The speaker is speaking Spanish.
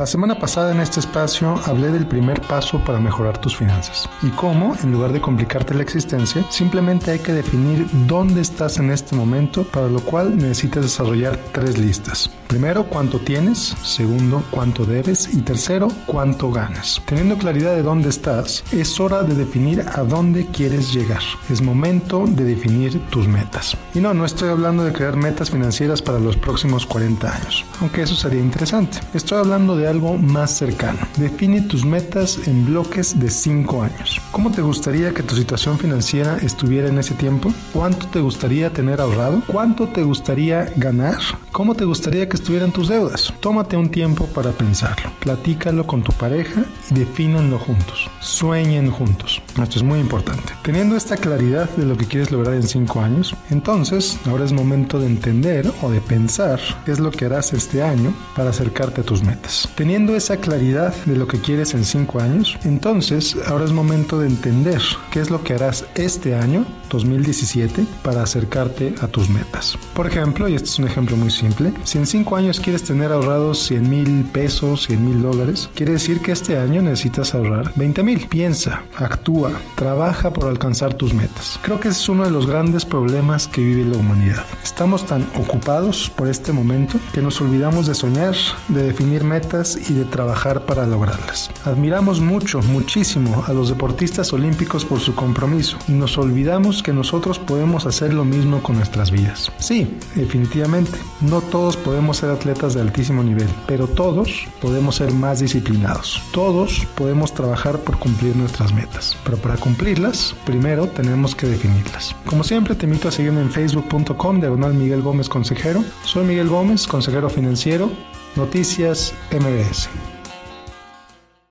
La semana pasada en este espacio hablé del primer paso para mejorar tus finanzas y cómo, en lugar de complicarte la existencia, simplemente hay que definir dónde estás en este momento, para lo cual necesitas desarrollar tres listas. Primero, cuánto tienes, segundo, cuánto debes y tercero, cuánto ganas. Teniendo claridad de dónde estás, es hora de definir a dónde quieres llegar. Es momento de definir tus metas. Y no, no estoy hablando de crear metas financieras para los próximos 40 años, aunque eso sería interesante. Estoy hablando de algo más cercano. Define tus metas en bloques de 5 años. ¿Cómo te gustaría que tu situación financiera estuviera en ese tiempo? ¿Cuánto te gustaría tener ahorrado? ¿Cuánto te gustaría ganar? ¿Cómo te gustaría que estuvieran tus deudas? Tómate un tiempo para pensarlo. Platícalo con tu pareja y defínanlo juntos. Sueñen juntos. Esto es muy importante. Teniendo esta claridad de lo que quieres lograr en 5 años, entonces ahora es momento de entender o de pensar qué es lo que harás este año para acercarte a tus metas. Teniendo esa claridad de lo que quieres en 5 años, entonces ahora es momento de entender qué es lo que harás este año, 2017, para acercarte a tus metas. Por ejemplo, y este es un ejemplo muy simple, si en 5 años quieres tener ahorrados 100 mil pesos, 100 mil dólares, quiere decir que este año necesitas ahorrar 20 mil. Piensa, actúa, trabaja por alcanzar tus metas. Creo que ese es uno de los grandes problemas que vive la humanidad. Estamos tan ocupados por este momento que nos olvidamos de soñar, de definir metas y de trabajar para lograrlas. Admiramos mucho, muchísimo a los deportistas olímpicos por su compromiso y nos olvidamos que nosotros podemos hacer lo mismo con nuestras vidas. Sí, definitivamente, no todos podemos ser atletas de altísimo nivel, pero todos podemos ser más disciplinados. Todos podemos trabajar por cumplir nuestras metas, pero para cumplirlas, primero tenemos que definirlas. Como siempre, te invito a seguirme en facebook.com diagonal Miguel Gómez Consejero. Soy Miguel Gómez, consejero financiero. Noticias MBS.